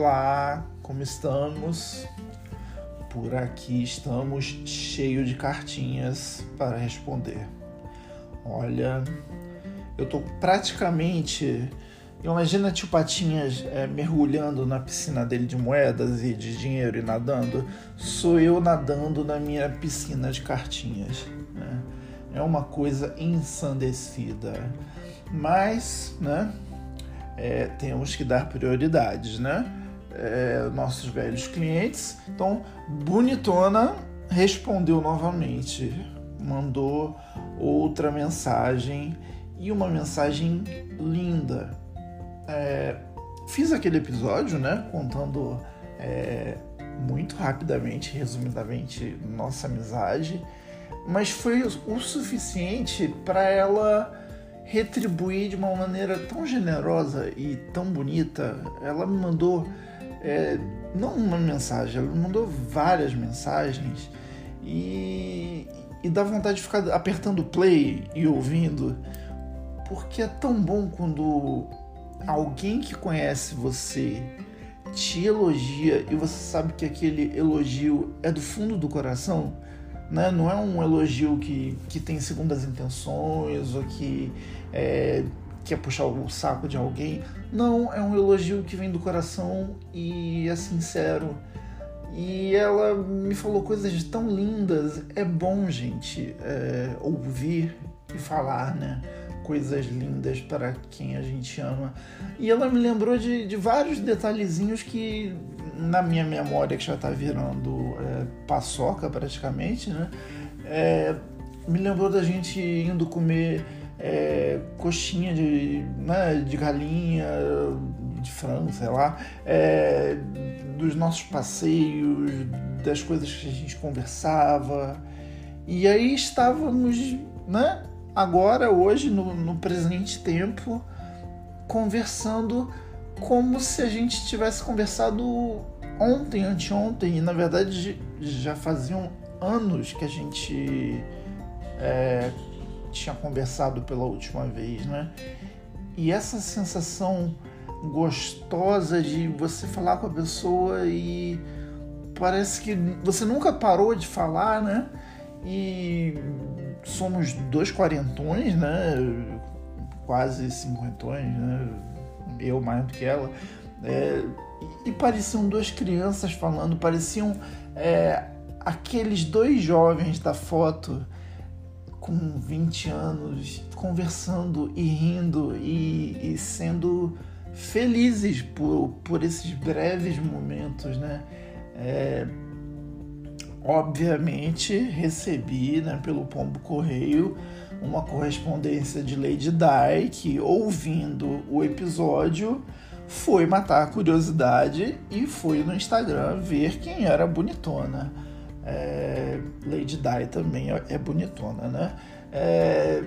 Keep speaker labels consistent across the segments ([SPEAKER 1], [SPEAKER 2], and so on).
[SPEAKER 1] Olá, como estamos? Por aqui estamos cheio de cartinhas para responder. Olha, eu tô praticamente. Imagina tio Patinhas é, mergulhando na piscina dele de moedas e de dinheiro e nadando. Sou eu nadando na minha piscina de cartinhas. Né? É uma coisa ensandecida. Mas, né? É, temos que dar prioridades, né? É, nossos velhos clientes. Então, Bonitona respondeu novamente, mandou outra mensagem e uma mensagem linda. É, fiz aquele episódio, né, contando é, muito rapidamente, resumidamente, nossa amizade, mas foi o suficiente para ela retribuir de uma maneira tão generosa e tão bonita. Ela me mandou é, não uma mensagem, ela mandou várias mensagens e, e dá vontade de ficar apertando play e ouvindo, porque é tão bom quando alguém que conhece você te elogia e você sabe que aquele elogio é do fundo do coração. Né? Não é um elogio que, que tem segundas intenções ou que é, quer puxar o saco de alguém. Não, é um elogio que vem do coração e é sincero. E ela me falou coisas tão lindas. É bom, gente, é, ouvir e falar, né? Coisas lindas para quem a gente ama. E ela me lembrou de, de vários detalhezinhos que, na minha memória, que já está virando é, paçoca praticamente, né? É, me lembrou da gente indo comer é, coxinha de, né, de galinha, de frango, sei lá, é, dos nossos passeios, das coisas que a gente conversava. E aí estávamos, né, agora, hoje, no, no presente tempo, conversando como se a gente tivesse conversado ontem, anteontem, e na verdade já faziam anos que a gente é, tinha conversado pela última vez, né? E essa sensação gostosa de você falar com a pessoa e parece que você nunca parou de falar, né? E somos dois quarentões, né? Quase cinquentões, né? Eu mais do que ela. É, e pareciam duas crianças falando, pareciam é, aqueles dois jovens da foto com 20 anos conversando e rindo e, e sendo felizes por, por esses breves momentos, né? É, obviamente recebi né, pelo Pombo Correio uma correspondência de Lady Di que, ouvindo o episódio, foi matar a curiosidade e foi no Instagram ver quem era a bonitona. É, Lady Di também é, é bonitona, né? É,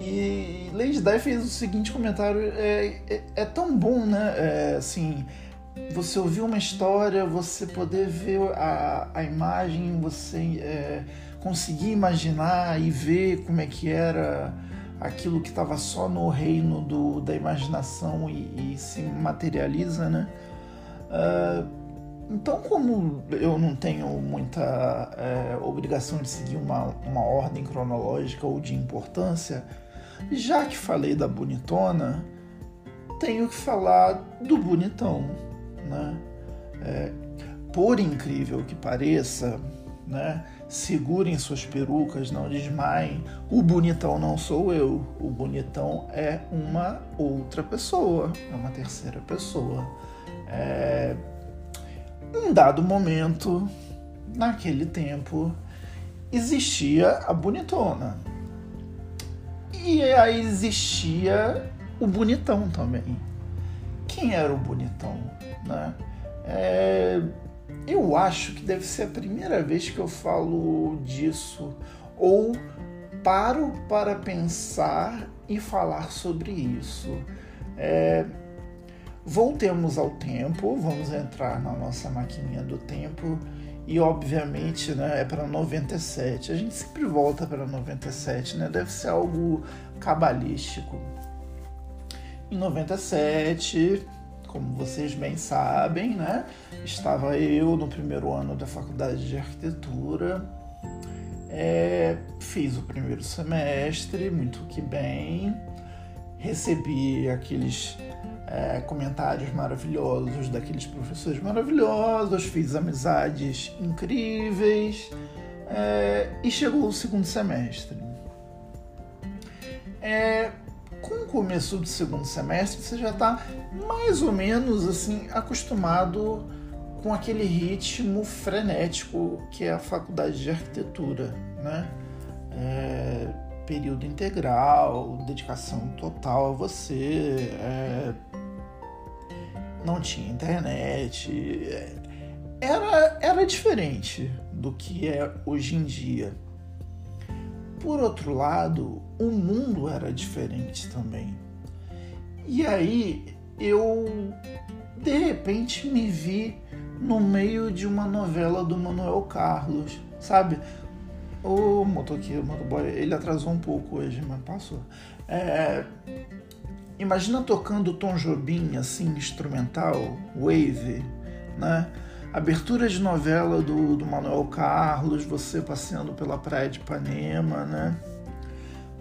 [SPEAKER 1] e Lady Di fez o seguinte comentário: é, é, é tão bom, né? É, assim, você ouvir uma história, você poder ver a, a imagem, você é, conseguir imaginar e ver como é que era aquilo que estava só no reino do, da imaginação e, e se materializa, né? Uh, então, como eu não tenho muita é, obrigação de seguir uma, uma ordem cronológica ou de importância, já que falei da bonitona, tenho que falar do bonitão, né? É, por incrível que pareça, né? Segurem suas perucas, não desmaiem. O bonitão não sou eu. O bonitão é uma outra pessoa, é uma terceira pessoa. É, num dado momento, naquele tempo, existia a bonitona. E aí existia o bonitão também. Quem era o bonitão? Né? É, eu acho que deve ser a primeira vez que eu falo disso, ou paro para pensar e falar sobre isso. É, Voltemos ao tempo, vamos entrar na nossa maquininha do tempo e obviamente né, é para 97. A gente sempre volta para 97, né? Deve ser algo cabalístico. Em 97 como vocês bem sabem, né? Estava eu no primeiro ano da faculdade de arquitetura. É, fiz o primeiro semestre, muito que bem. Recebi aqueles é, comentários maravilhosos daqueles professores maravilhosos, fiz amizades incríveis é, e chegou o segundo semestre. É, com o começo do segundo semestre, você já está mais ou menos assim acostumado com aquele ritmo frenético que é a faculdade de arquitetura, né? É, período integral, dedicação total a você, é, não tinha internet, é, era, era diferente do que é hoje em dia. Por outro lado, o mundo era diferente também. E aí eu de repente me vi no meio de uma novela do Manuel Carlos, sabe? O motoqueiro, o motoboy, ele atrasou um pouco hoje, mas passou. É, imagina tocando Tom Jobim, assim, instrumental, wave, né? Abertura de novela do, do Manuel Carlos, você passeando pela praia de Ipanema, né?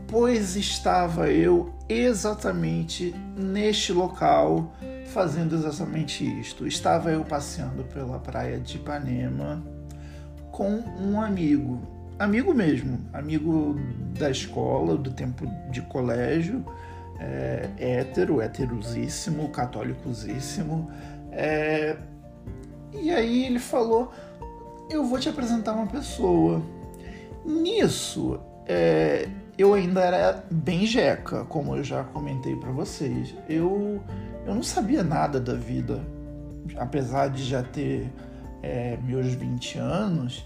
[SPEAKER 1] Pois estava eu exatamente neste local fazendo exatamente isto. Estava eu passeando pela praia de Ipanema com um amigo, amigo mesmo, amigo da escola, do tempo de colégio, é, hétero, heterosíssimo, católicosíssimo. É, e aí ele falou: Eu vou te apresentar uma pessoa. Nisso, é, eu ainda era bem jeca, como eu já comentei para vocês. Eu, eu não sabia nada da vida, apesar de já ter é, meus 20 anos,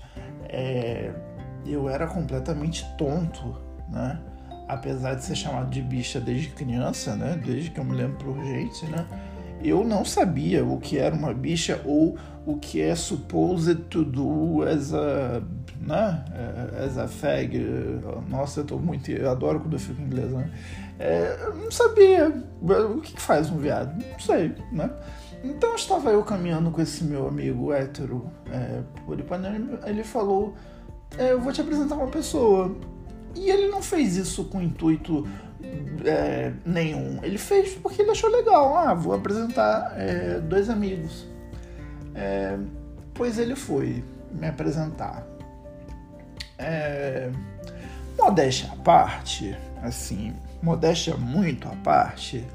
[SPEAKER 1] é, eu era completamente tonto, né? Apesar de ser chamado de bicha desde criança, né? Desde que eu me lembro por gente, né? eu não sabia o que era uma bicha ou o que é supposed to do as a, né? as a fag. Nossa, eu tô muito. Eu adoro quando eu fico em inglês, né? É, eu não sabia o que faz um viado, não sei, né? Então estava eu caminhando com esse meu amigo hétero é, por Ipanema, ele falou: é, Eu vou te apresentar uma pessoa. E ele não fez isso com intuito é, nenhum. Ele fez porque ele achou legal. Ah, vou apresentar é, dois amigos. É, pois ele foi me apresentar. É, modéstia à parte, assim, modéstia muito à parte,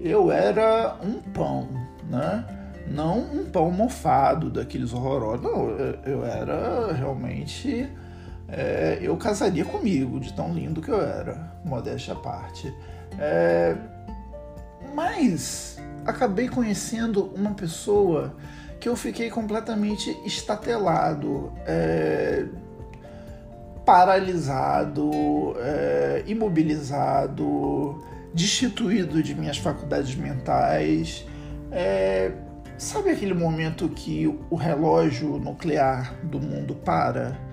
[SPEAKER 1] eu era um pão, né? Não um pão mofado daqueles horrorosos. Não, eu era realmente é, eu casaria comigo, de tão lindo que eu era, modéstia à parte. É, mas acabei conhecendo uma pessoa que eu fiquei completamente estatelado, é, paralisado, é, imobilizado, destituído de minhas faculdades mentais. É, sabe aquele momento que o relógio nuclear do mundo para?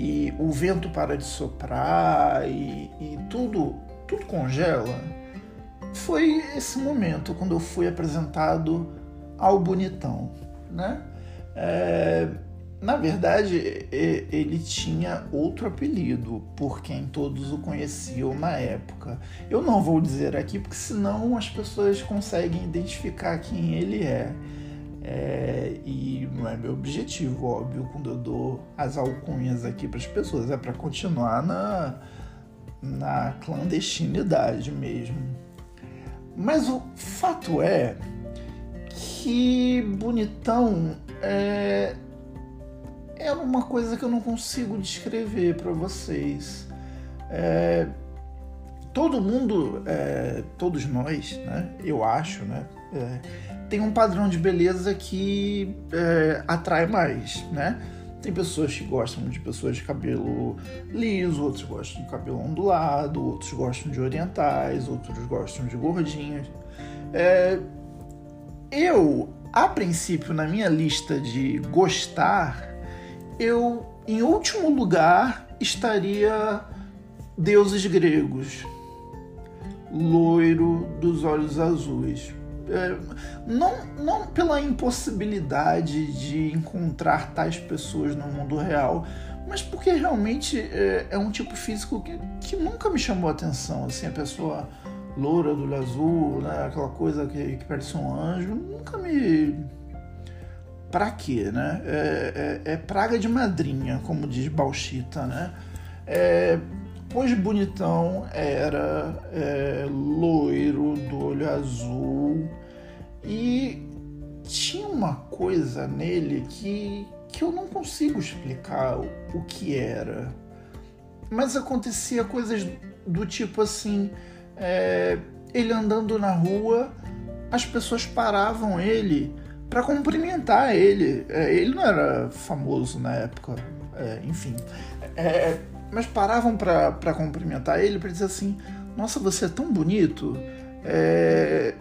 [SPEAKER 1] E o vento para de soprar e, e tudo, tudo congela, foi esse momento quando eu fui apresentado ao bonitão, né? É, na verdade, ele tinha outro apelido por quem todos o conheciam na época. Eu não vou dizer aqui porque senão as pessoas conseguem identificar quem ele é. É, e não é meu objetivo, óbvio, quando eu dou as alcunhas aqui para as pessoas, é para continuar na, na clandestinidade mesmo. Mas o fato é que bonitão é, é uma coisa que eu não consigo descrever para vocês. É, todo mundo, é, todos nós, né, eu acho, né, é, tem um padrão de beleza que é, atrai mais, né? Tem pessoas que gostam de pessoas de cabelo liso, outros gostam de cabelo ondulado, outros gostam de orientais, outros gostam de gordinhos. É, eu, a princípio, na minha lista de gostar, eu, em último lugar, estaria deuses gregos, loiro dos olhos azuis não, não pela impossibilidade de encontrar tais pessoas no mundo real, mas porque realmente é, é um tipo físico que, que nunca me chamou a atenção. Assim, a pessoa loura do olho azul, né? aquela coisa que, que parece um anjo, nunca me. Pra quê, né? É, é, é praga de madrinha, como diz Bauchita, né? É, pois bonitão era é, loiro, do olho azul e tinha uma coisa nele que, que eu não consigo explicar o, o que era. Mas acontecia coisas do tipo assim: é, ele andando na rua, as pessoas paravam ele para cumprimentar ele. É, ele não era famoso na época, é, enfim. É, mas paravam para cumprimentar ele para dizer assim: Nossa, você é tão bonito. É...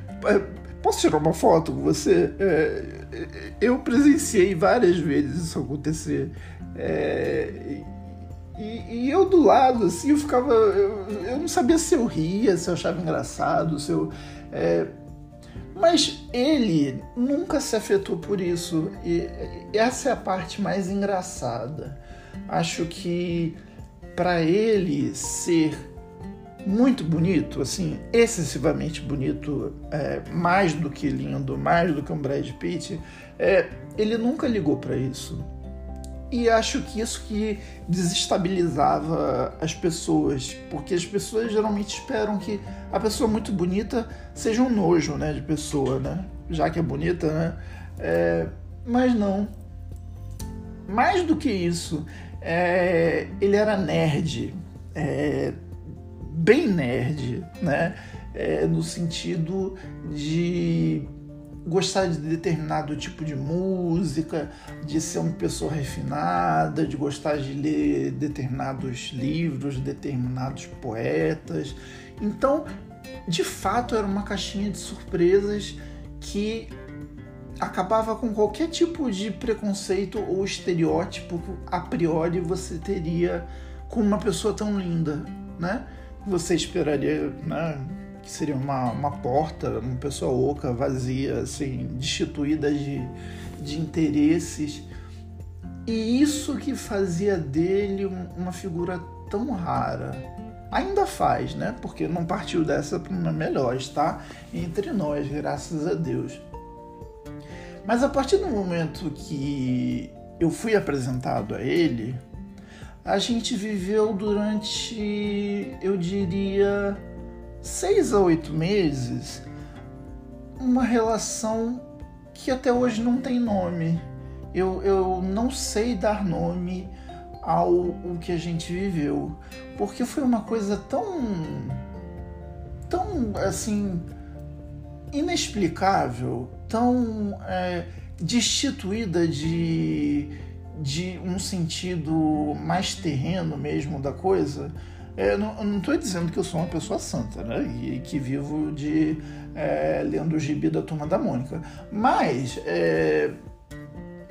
[SPEAKER 1] Posso tirar uma foto com você? É... Eu presenciei várias vezes isso acontecer. É... E, e, eu do lado, assim, eu ficava. Eu, eu, não sabia se eu ria, se eu achava engraçado, se eu. Mas ele nunca se afetou por isso. E essa é a parte mais engraçada acho que para ele ser muito bonito, assim, excessivamente bonito, é, mais do que lindo, mais do que um Brad Pitt, é, ele nunca ligou para isso. E acho que isso que desestabilizava as pessoas, porque as pessoas geralmente esperam que a pessoa muito bonita seja um nojo, né, de pessoa, né, já que é bonita, né, é, mas não. Mais do que isso, é, ele era nerd, é, bem nerd, né? É, no sentido de gostar de determinado tipo de música, de ser uma pessoa refinada, de gostar de ler determinados livros, determinados poetas. Então, de fato, era uma caixinha de surpresas que acabava com qualquer tipo de preconceito ou estereótipo que a priori você teria com uma pessoa tão linda, né? Você esperaria, né? Que seria uma, uma porta, uma pessoa oca, vazia, assim, destituída de, de interesses. E isso que fazia dele uma figura tão rara. Ainda faz, né? Porque não partiu dessa para uma melhor, está entre nós, graças a Deus. Mas a partir do momento que eu fui apresentado a ele, a gente viveu durante, eu diria, seis a oito meses, uma relação que até hoje não tem nome. Eu, eu não sei dar nome ao o que a gente viveu, porque foi uma coisa tão, tão assim, inexplicável tão é, destituída de, de um sentido mais terreno mesmo da coisa. É, não estou dizendo que eu sou uma pessoa santa, né? E que vivo de é, lendo o gibi da Turma da Mônica. Mas é,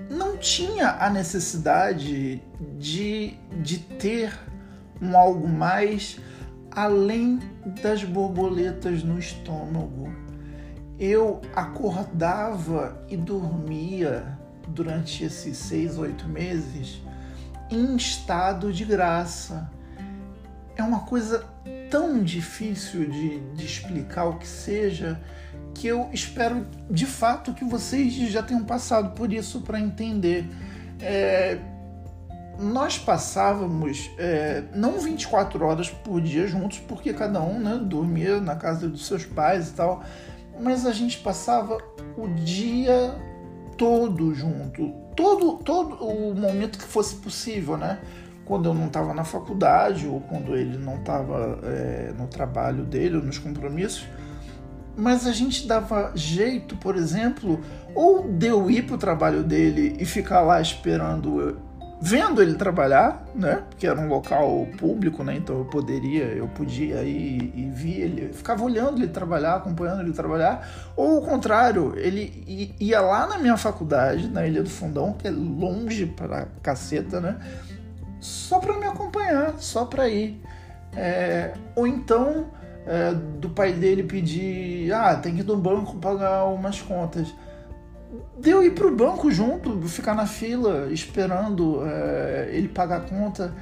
[SPEAKER 1] não tinha a necessidade de, de ter um algo mais além das borboletas no estômago eu acordava e dormia durante esses seis, oito meses em estado de graça. É uma coisa tão difícil de, de explicar o que seja que eu espero de fato que vocês já tenham passado por isso para entender. É, nós passávamos é, não 24 horas por dia juntos, porque cada um né, dormia na casa dos seus pais e tal, mas a gente passava o dia todo junto, todo, todo o momento que fosse possível, né? Quando eu não estava na faculdade ou quando ele não estava é, no trabalho dele ou nos compromissos, mas a gente dava jeito, por exemplo, ou de eu ir para o trabalho dele e ficar lá esperando vendo ele trabalhar, né? Porque era um local público, né? Então eu poderia, eu podia ir e ver ele, ficava olhando ele trabalhar, acompanhando ele trabalhar, ou o contrário, ele ia lá na minha faculdade, na Ilha do Fundão, que é longe pra caceta, né? Só para me acompanhar, só para ir. É, ou então é, do pai dele pedir, ah, tem que ir no banco pagar umas contas. Deu ir pro banco junto, ficar na fila esperando é, ele pagar a conta.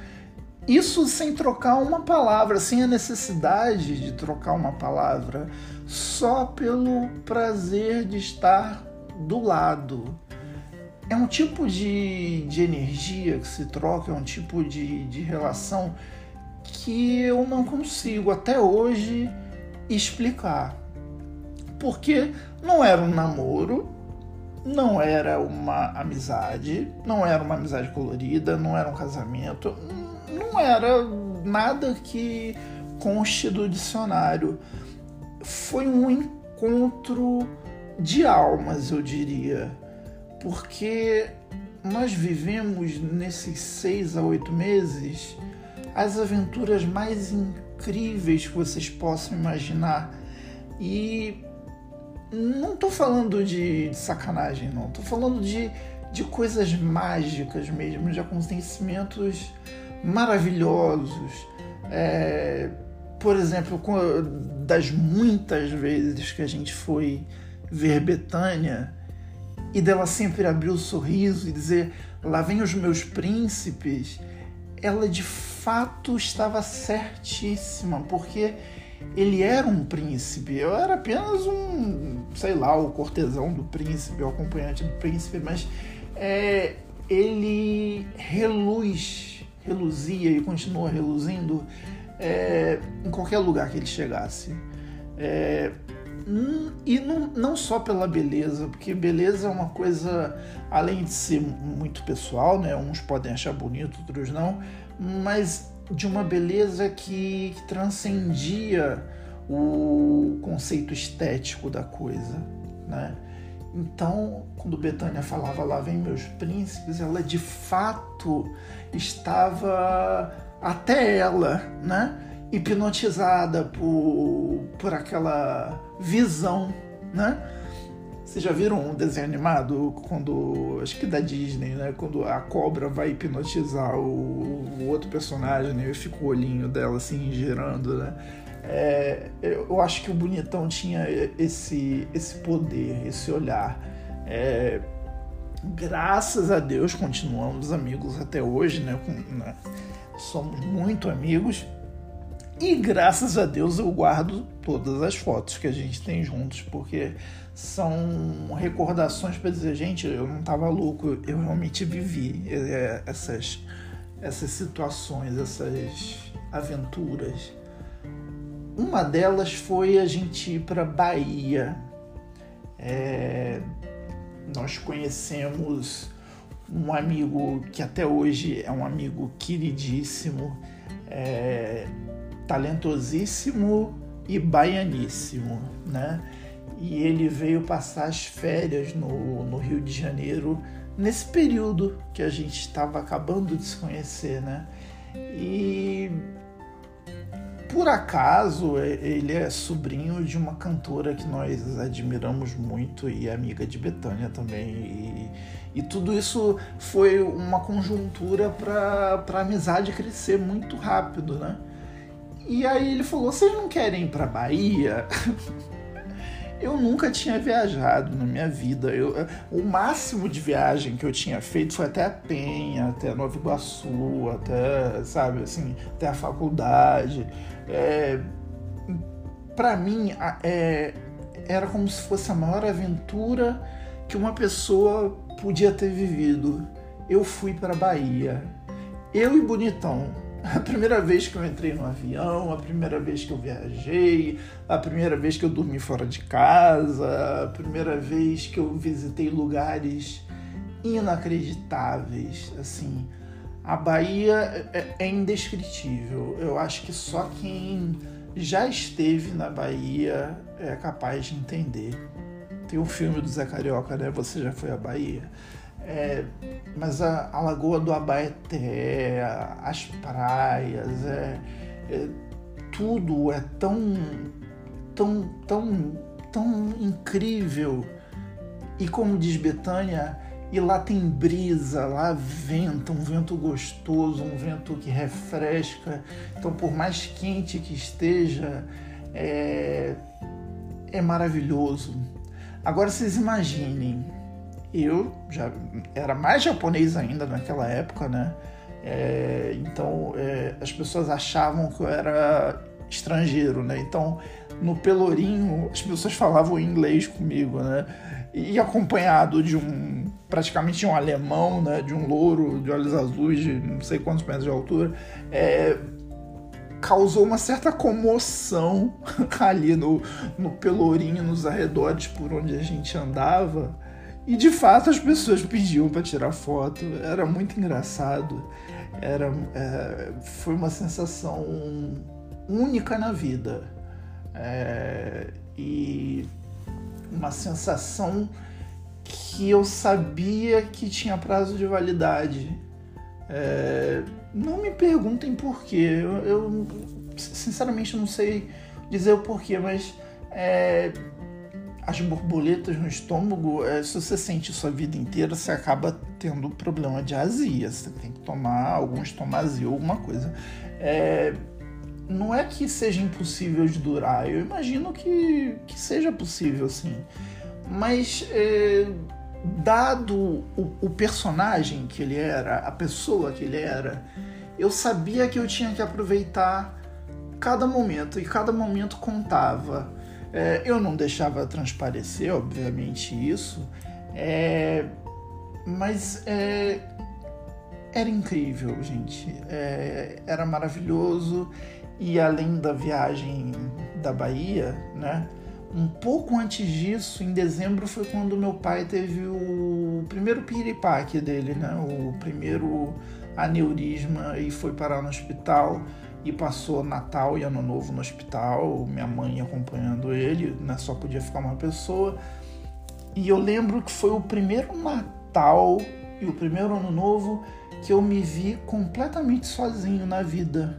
[SPEAKER 1] Isso sem trocar uma palavra, sem a necessidade de trocar uma palavra, só pelo prazer de estar do lado. É um tipo de, de energia que se troca, é um tipo de, de relação que eu não consigo até hoje explicar. Porque não era um namoro, não era uma amizade, não era uma amizade colorida, não era um casamento, não era nada que conste do dicionário. Foi um encontro de almas, eu diria, porque nós vivemos nesses seis a oito meses as aventuras mais incríveis que vocês possam imaginar. E não estou falando de, de, sacanagem, não. Estou falando de, de coisas mágicas mesmo, de acontecimentos maravilhosos. É, por exemplo, das muitas vezes que a gente foi ver Betânia e dela sempre abrir o sorriso e dizer: Lá vem os meus príncipes ela de fato estava certíssima, porque ele era um príncipe. Eu era apenas um, sei lá, o cortesão do príncipe, o acompanhante do príncipe, mas é, ele reluz, reluzia e continua reluzindo é, em qualquer lugar que ele chegasse. É, e não, não só pela beleza, porque beleza é uma coisa, além de ser muito pessoal, né? Uns podem achar bonito, outros não, mas de uma beleza que, que transcendia o conceito estético da coisa, né? Então, quando Betânia falava lá vem meus príncipes, ela de fato estava até ela, né? Hipnotizada por, por aquela visão, né? Vocês já viram um desenho animado quando. Acho que da Disney, né? Quando a cobra vai hipnotizar o, o outro personagem, né? E fica o olhinho dela assim girando, né? É, eu acho que o Bonitão tinha esse, esse poder, esse olhar. É, graças a Deus continuamos amigos até hoje, né? Com, né? Somos muito amigos. E graças a Deus eu guardo todas as fotos que a gente tem juntos, porque são recordações para dizer, gente, eu não estava louco, eu realmente vivi é, essas, essas situações, essas aventuras. Uma delas foi a gente ir para Bahia. É, nós conhecemos um amigo que até hoje é um amigo queridíssimo. É, talentosíssimo e baianíssimo, né? E ele veio passar as férias no, no Rio de Janeiro nesse período que a gente estava acabando de se conhecer, né? E por acaso ele é sobrinho de uma cantora que nós admiramos muito e amiga de Betânia também. E, e tudo isso foi uma conjuntura para a amizade crescer muito rápido, né? E aí ele falou: vocês não querem ir pra Bahia? eu nunca tinha viajado na minha vida. Eu, o máximo de viagem que eu tinha feito foi até a Penha, até Nova Iguaçu, até, sabe, assim, até a faculdade. É, para mim, é, era como se fosse a maior aventura que uma pessoa podia ter vivido. Eu fui para Bahia. Eu e Bonitão a primeira vez que eu entrei no avião, a primeira vez que eu viajei, a primeira vez que eu dormi fora de casa, a primeira vez que eu visitei lugares inacreditáveis, assim. A Bahia é, é indescritível. Eu acho que só quem já esteve na Bahia é capaz de entender. Tem um filme do Zé Carioca, né? Você já foi à Bahia? É, mas a, a, Lagoa do Abaeté, as praias, é, é, tudo é tão, tão, tão, tão incrível. E como diz Betânia, e lá tem brisa, lá venta, um vento gostoso, um vento que refresca. Então, por mais quente que esteja, é, é maravilhoso. Agora vocês imaginem, eu já era mais japonês ainda naquela época, né? É, então é, as pessoas achavam que eu era estrangeiro, né? Então no Pelourinho as pessoas falavam inglês comigo, né? E acompanhado de um praticamente um alemão, né? De um louro de olhos azuis de não sei quantos metros de altura, é, causou uma certa comoção ali no, no Pelourinho, nos arredores por onde a gente andava. E de fato as pessoas pediam para tirar foto, era muito engraçado, era, é, foi uma sensação única na vida. É, e uma sensação que eu sabia que tinha prazo de validade. É, não me perguntem porquê, eu, eu sinceramente não sei dizer o porquê, mas é, as borboletas no estômago, é, se você sente sua vida inteira, você acaba tendo problema de azia. Você tem que tomar algum estomazia, alguma coisa. É, não é que seja impossível de durar, eu imagino que, que seja possível, sim. Mas, é, dado o, o personagem que ele era, a pessoa que ele era, eu sabia que eu tinha que aproveitar cada momento e cada momento contava. É, eu não deixava transparecer, obviamente, isso, é, mas é, era incrível, gente. É, era maravilhoso e além da viagem da Bahia, né? Um pouco antes disso, em dezembro, foi quando meu pai teve o primeiro piripaque dele, né? O primeiro aneurisma e foi parar no hospital e passou Natal e Ano Novo no hospital, minha mãe acompanhando ele, né? só podia ficar uma pessoa. E eu lembro que foi o primeiro Natal e o primeiro Ano Novo que eu me vi completamente sozinho na vida.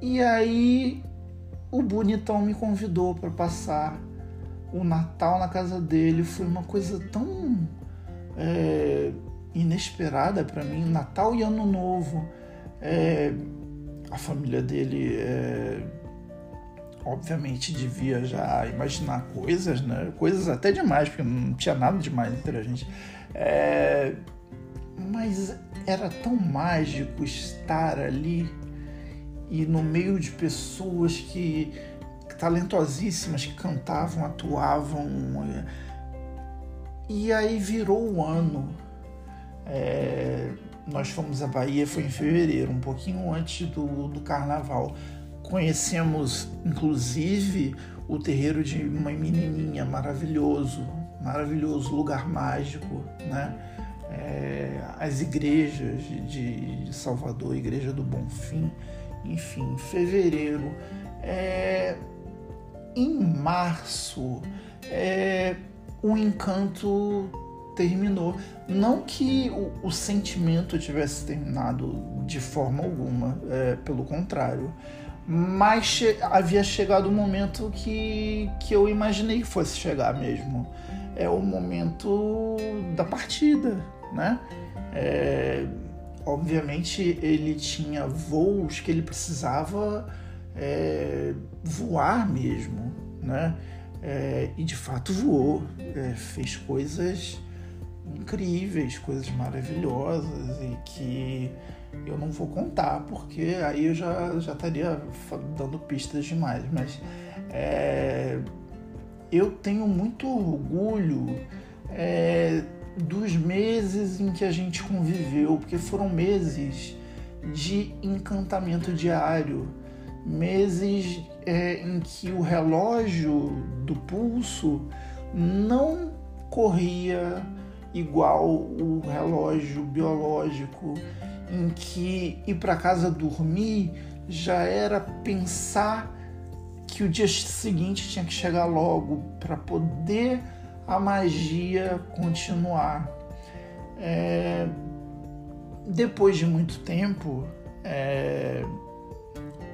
[SPEAKER 1] E aí o bonitão me convidou para passar o Natal na casa dele. Foi uma coisa tão é, inesperada para mim. Natal e Ano Novo. É, a família dele é, obviamente devia já imaginar coisas, né? Coisas até demais, porque não tinha nada demais entre a gente. É, mas era tão mágico estar ali e no meio de pessoas que, talentosíssimas que cantavam, atuavam. E aí virou o ano. É, nós fomos à Bahia, foi em fevereiro, um pouquinho antes do, do carnaval. Conhecemos, inclusive, o terreiro de uma menininha, maravilhoso, maravilhoso, lugar mágico, né? É, as igrejas de, de, Salvador, Igreja do Bonfim, enfim, fevereiro. É, em março, é, o encanto terminou. Não que o, o sentimento tivesse terminado de forma alguma, é, pelo contrário. Mas che havia chegado o momento que, que eu imaginei que fosse chegar mesmo. É o momento da partida, né? É, obviamente ele tinha voos que ele precisava é, voar mesmo, né? É, e de fato voou, é, fez coisas incríveis, coisas maravilhosas e que eu não vou contar porque aí eu já, já estaria dando pistas demais, mas é, eu tenho muito orgulho é, dos meses em que a gente conviveu, porque foram meses de encantamento diário, meses é, em que o relógio do pulso não corria igual o relógio biológico, em que ir para casa dormir já era pensar que o dia seguinte tinha que chegar logo para poder a magia continuar. É, depois de muito tempo, é,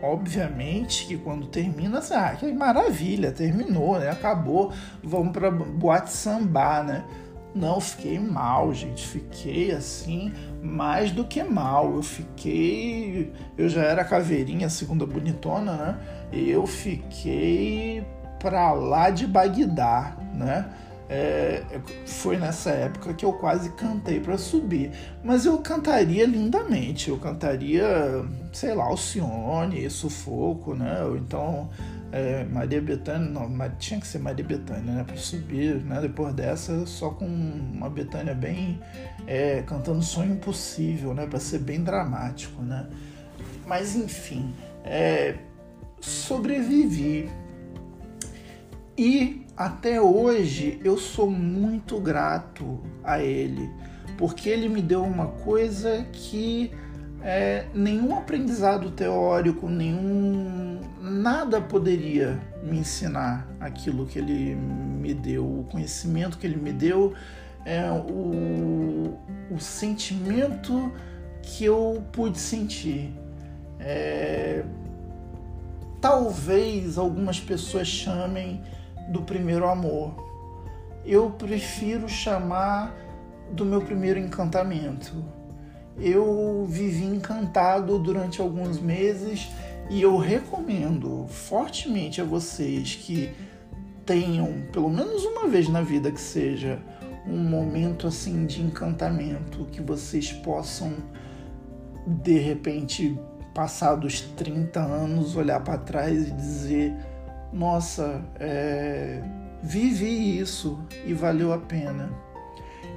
[SPEAKER 1] obviamente que quando termina, assim, ah, que maravilha, terminou, né? acabou, vamos para boate samba, né? Não, fiquei mal, gente. Fiquei assim, mais do que mal. Eu fiquei. Eu já era caveirinha, segunda bonitona, né? Eu fiquei pra lá de Bagdá, né? É, foi nessa época que eu quase cantei para subir. Mas eu cantaria lindamente. Eu cantaria, sei lá, Alcione, Sufoco, né? Ou então é, Maria Bethânia, não, tinha que ser Maria Bethânia, né? Para subir, né? Depois dessa, só com uma Bethânia bem é, cantando Sonho Impossível, né? Para ser bem dramático, né? Mas enfim, é, sobrevivi. E até hoje eu sou muito grato a ele, porque ele me deu uma coisa que é, nenhum aprendizado teórico, nenhum nada poderia me ensinar aquilo que ele me deu, o conhecimento que ele me deu, é, o, o sentimento que eu pude sentir. É, talvez algumas pessoas chamem do primeiro amor. Eu prefiro chamar do meu primeiro encantamento. Eu vivi encantado durante alguns meses e eu recomendo fortemente a vocês que tenham, pelo menos uma vez na vida que seja, um momento assim de encantamento que vocês possam de repente passados 30 anos olhar para trás e dizer nossa, é, vivi isso e valeu a pena.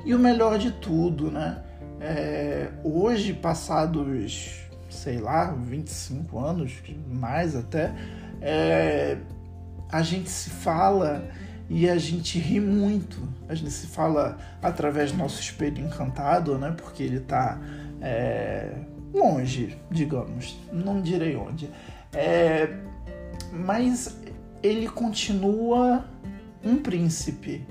[SPEAKER 1] E o melhor de tudo, né? É, hoje, passados, sei lá, 25 anos, mais até, é, a gente se fala e a gente ri muito. A gente se fala através do nosso espelho encantado, né? Porque ele está é, longe, digamos. Não direi onde. É, mas ele continua um príncipe,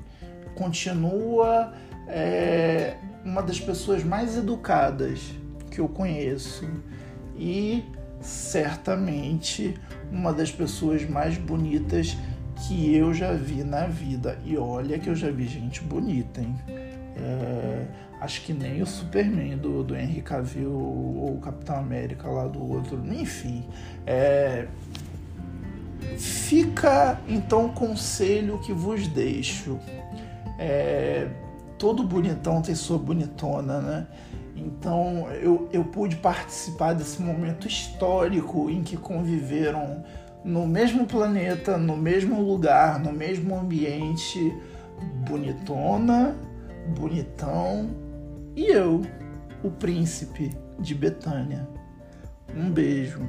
[SPEAKER 1] continua é, uma das pessoas mais educadas que eu conheço e certamente uma das pessoas mais bonitas que eu já vi na vida. E olha que eu já vi gente bonita, hein? É, acho que nem o Superman do, do Henry Cavill ou o Capitão América lá do outro. Enfim, é, Fica então o conselho que vos deixo. É, todo bonitão tem sua bonitona, né? Então eu, eu pude participar desse momento histórico em que conviveram no mesmo planeta, no mesmo lugar, no mesmo ambiente, bonitona, bonitão e eu, o príncipe de Betânia. Um beijo.